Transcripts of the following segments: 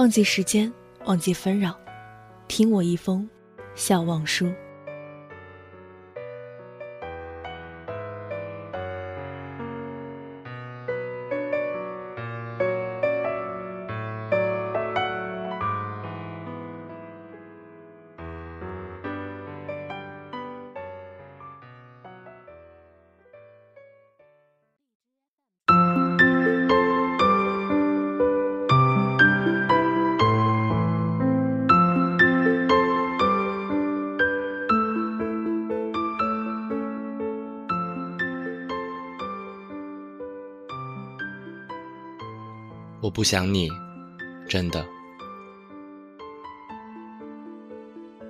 忘记时间，忘记纷扰，听我一封笑忘书。我不想你，真的。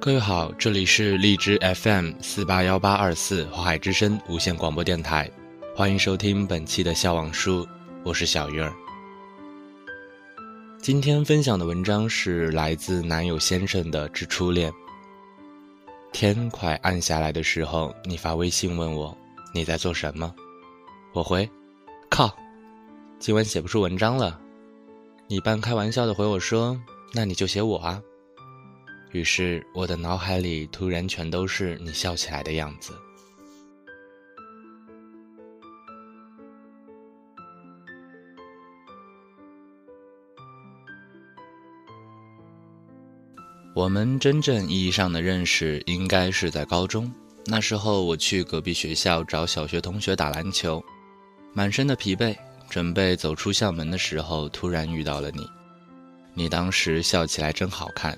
各位好，这里是荔枝 FM 四八幺八二四华海之声无线广播电台，欢迎收听本期的笑忘书，我是小鱼儿。今天分享的文章是来自男友先生的《之初恋》。天快暗下来的时候，你发微信问我你在做什么，我回：靠，今晚写不出文章了。你半开玩笑的回我说：“那你就写我啊。”于是我的脑海里突然全都是你笑起来的样子。我们真正意义上的认识应该是在高中，那时候我去隔壁学校找小学同学打篮球，满身的疲惫。准备走出校门的时候，突然遇到了你。你当时笑起来真好看。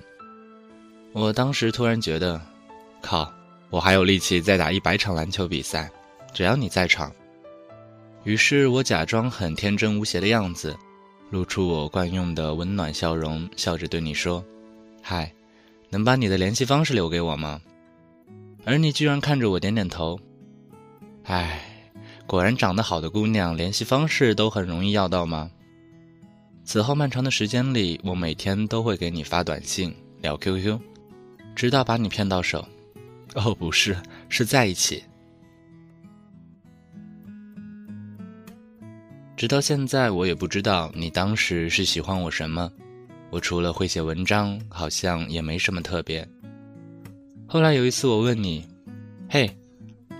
我当时突然觉得，靠，我还有力气再打一百场篮球比赛，只要你在场。于是我假装很天真无邪的样子，露出我惯用的温暖笑容，笑着对你说：“嗨，能把你的联系方式留给我吗？”而你居然看着我点点头。唉。果然，长得好的姑娘联系方式都很容易要到吗？此后漫长的时间里，我每天都会给你发短信、聊 QQ，直到把你骗到手。哦，不是，是在一起。直到现在，我也不知道你当时是喜欢我什么。我除了会写文章，好像也没什么特别。后来有一次，我问你：“嘿，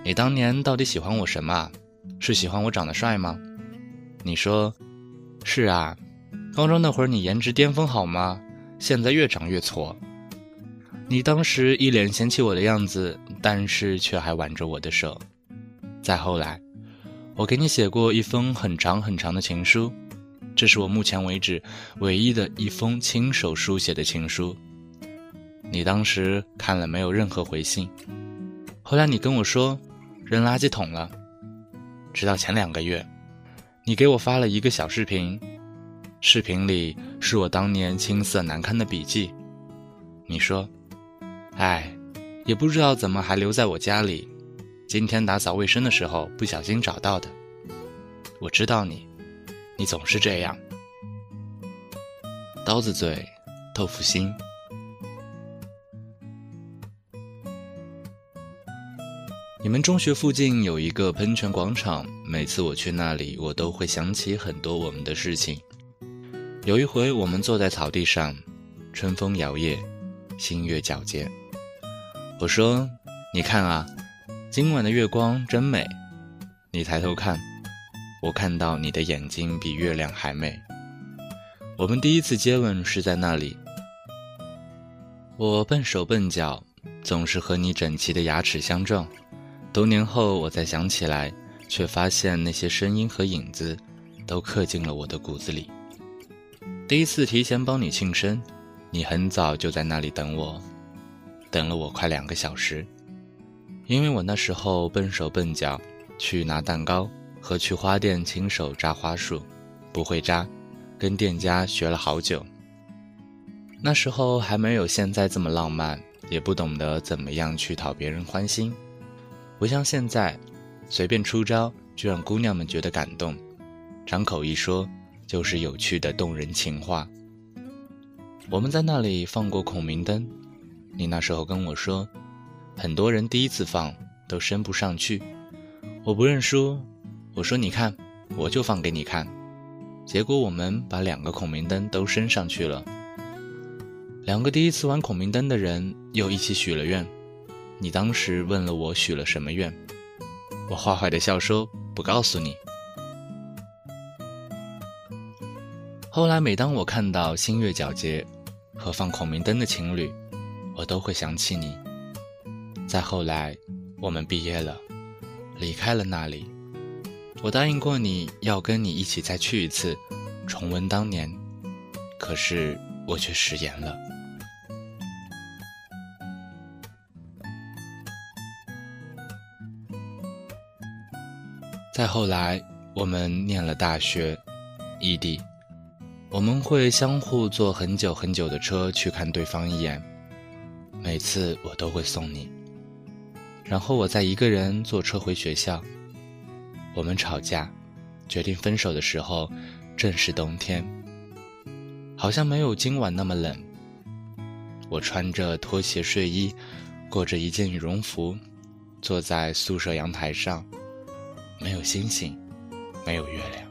你当年到底喜欢我什么？”是喜欢我长得帅吗？你说，是啊。高中那会儿你颜值巅峰好吗？现在越长越挫。你当时一脸嫌弃我的样子，但是却还挽着我的手。再后来，我给你写过一封很长很长的情书，这是我目前为止唯一的一封亲手书写的情书。你当时看了没有任何回信。后来你跟我说，扔垃圾桶了。直到前两个月，你给我发了一个小视频，视频里是我当年青涩难堪的笔记。你说：“哎，也不知道怎么还留在我家里，今天打扫卫生的时候不小心找到的。”我知道你，你总是这样，刀子嘴，豆腐心。你们中学附近有一个喷泉广场，每次我去那里，我都会想起很多我们的事情。有一回，我们坐在草地上，春风摇曳，星月皎洁。我说：“你看啊，今晚的月光真美。”你抬头看，我看到你的眼睛比月亮还美。我们第一次接吻是在那里。我笨手笨脚，总是和你整齐的牙齿相撞。多年后，我再想起来，却发现那些声音和影子，都刻进了我的骨子里。第一次提前帮你庆生，你很早就在那里等我，等了我快两个小时。因为我那时候笨手笨脚，去拿蛋糕和去花店亲手扎花束，不会扎，跟店家学了好久。那时候还没有现在这么浪漫，也不懂得怎么样去讨别人欢心，不像现在，随便出招就让姑娘们觉得感动，张口一说就是有趣的动人情话。我们在那里放过孔明灯，你那时候跟我说，很多人第一次放都升不上去，我不认输，我说你看。我就放给你看，结果我们把两个孔明灯都升上去了。两个第一次玩孔明灯的人又一起许了愿。你当时问了我许了什么愿，我坏坏的笑说不告诉你。后来每当我看到星月皎洁和放孔明灯的情侣，我都会想起你。再后来，我们毕业了，离开了那里。我答应过你要跟你一起再去一次，重温当年，可是我却食言了。再后来，我们念了大学，异地，我们会相互坐很久很久的车去看对方一眼，每次我都会送你，然后我再一个人坐车回学校。我们吵架，决定分手的时候，正是冬天，好像没有今晚那么冷。我穿着拖鞋睡衣，裹着一件羽绒服，坐在宿舍阳台上，没有星星，没有月亮。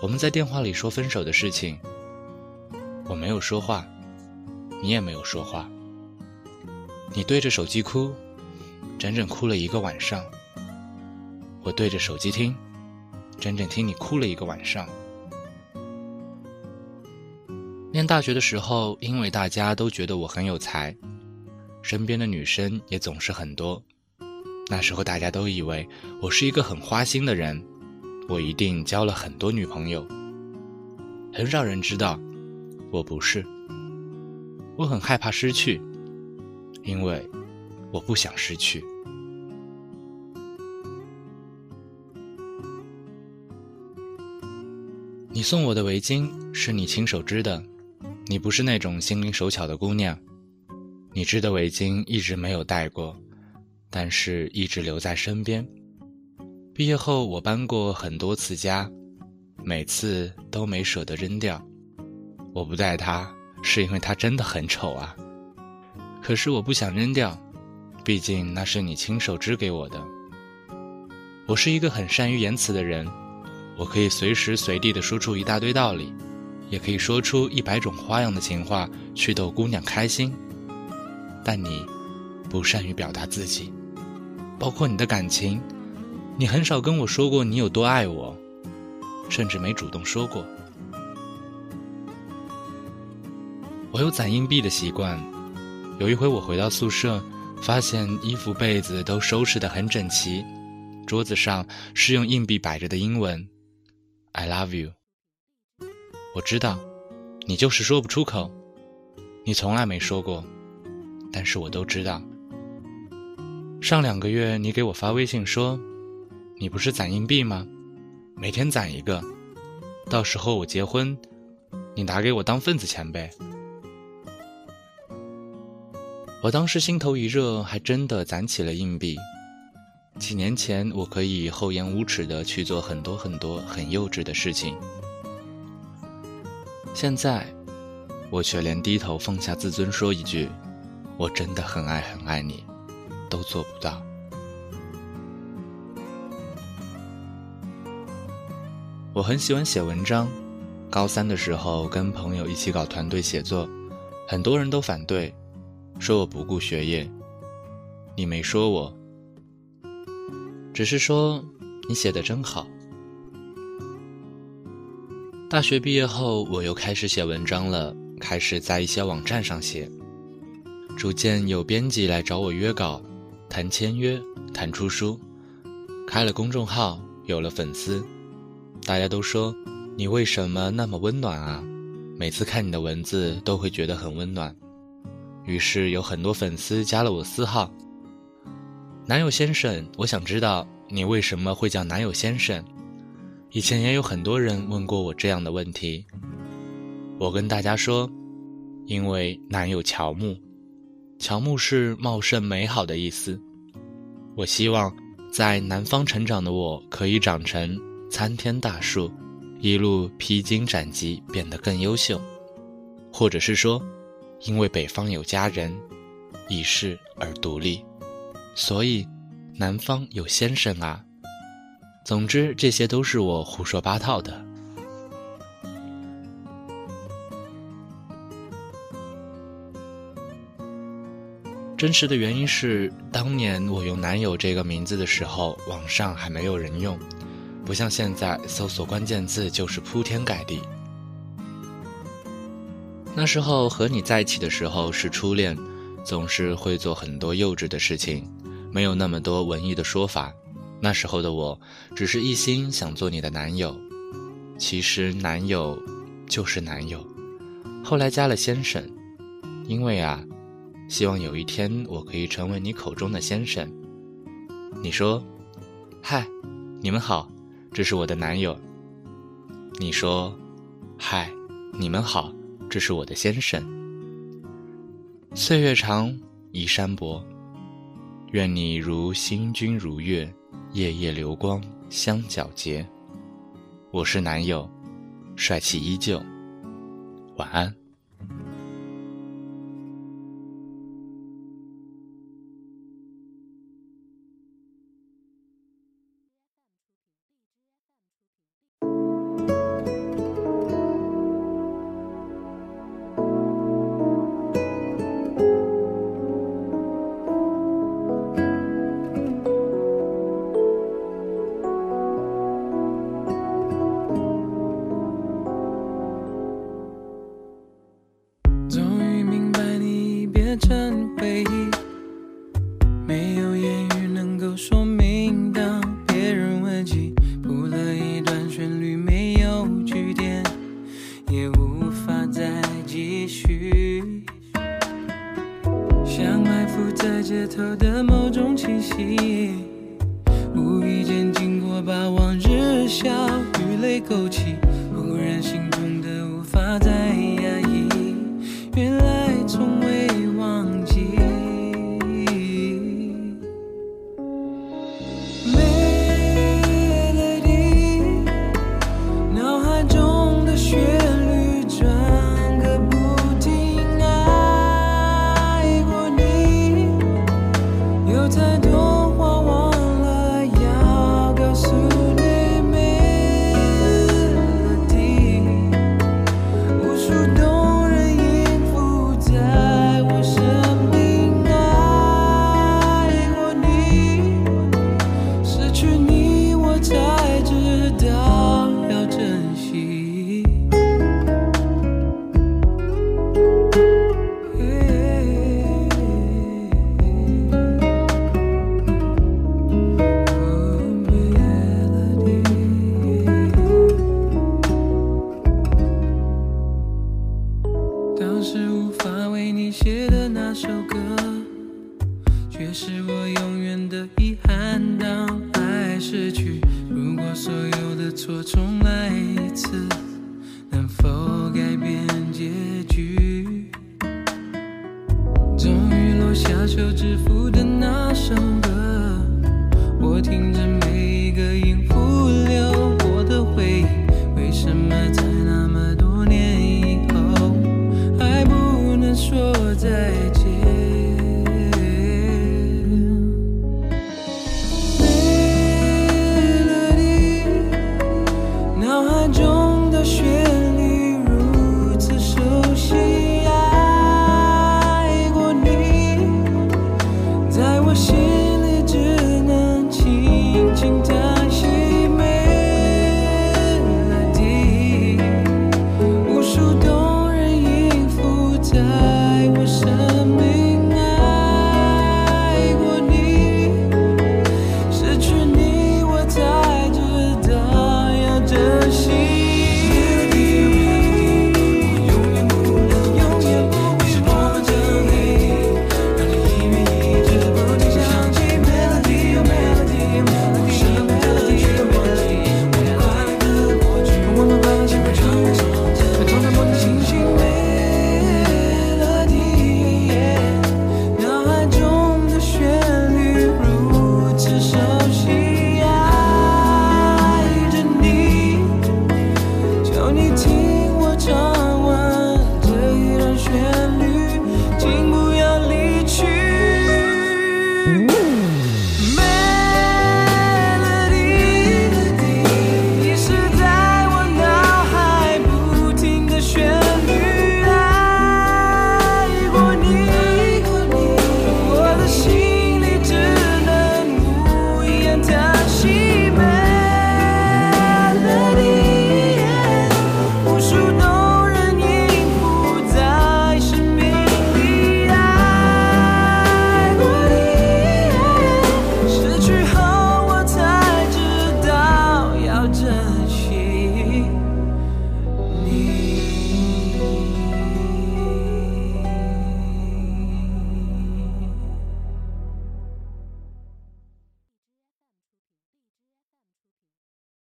我们在电话里说分手的事情，我没有说话，你也没有说话。你对着手机哭，整整哭了一个晚上。我对着手机听，整整听你哭了一个晚上。念大学的时候，因为大家都觉得我很有才，身边的女生也总是很多。那时候大家都以为我是一个很花心的人，我一定交了很多女朋友。很少人知道，我不是。我很害怕失去，因为我不想失去。你送我的围巾是你亲手织的，你不是那种心灵手巧的姑娘。你织的围巾一直没有戴过，但是一直留在身边。毕业后我搬过很多次家，每次都没舍得扔掉。我不戴它是因为它真的很丑啊，可是我不想扔掉，毕竟那是你亲手织给我的。我是一个很善于言辞的人。我可以随时随地的说出一大堆道理，也可以说出一百种花样的情话去逗姑娘开心。但你不善于表达自己，包括你的感情，你很少跟我说过你有多爱我，甚至没主动说过。我有攒硬币的习惯，有一回我回到宿舍，发现衣服被子都收拾得很整齐，桌子上是用硬币摆着的英文。I love you。我知道，你就是说不出口，你从来没说过，但是我都知道。上两个月你给我发微信说，你不是攒硬币吗？每天攒一个，到时候我结婚，你拿给我当份子钱呗。我当时心头一热，还真的攒起了硬币。几年前，我可以厚颜无耻的去做很多很多很幼稚的事情，现在，我却连低头放下自尊说一句“我真的很爱很爱你”都做不到。我很喜欢写文章，高三的时候跟朋友一起搞团队写作，很多人都反对，说我不顾学业，你没说我。只是说，你写的真好。大学毕业后，我又开始写文章了，开始在一些网站上写。逐渐有编辑来找我约稿，谈签约，谈出书。开了公众号，有了粉丝，大家都说你为什么那么温暖啊？每次看你的文字都会觉得很温暖。于是有很多粉丝加了我私号。男友先生，我想知道你为什么会叫男友先生？以前也有很多人问过我这样的问题。我跟大家说，因为男友乔木，乔木是茂盛美好的意思。我希望在南方成长的我可以长成参天大树，一路披荆斩棘，变得更优秀。或者是说，因为北方有佳人，一世而独立，所以南方有先生啊。总之，这些都是我胡说八道的。真实的原因是，当年我用“男友”这个名字的时候，网上还没有人用，不像现在搜索关键字就是铺天盖地。那时候和你在一起的时候是初恋，总是会做很多幼稚的事情，没有那么多文艺的说法。那时候的我，只是一心想做你的男友，其实男友就是男友。后来加了先生，因为啊，希望有一天我可以成为你口中的先生。你说，嗨，你们好，这是我的男友。你说，嗨，你们好，这是我的先生。岁月长，移山薄，愿你如星君如月。夜夜流光相皎洁，我是男友，帅气依旧，晚安。看到爱失去如果所有的错重来一次能否改变结局？终于落下休止符的那首歌我听着每一个音符流。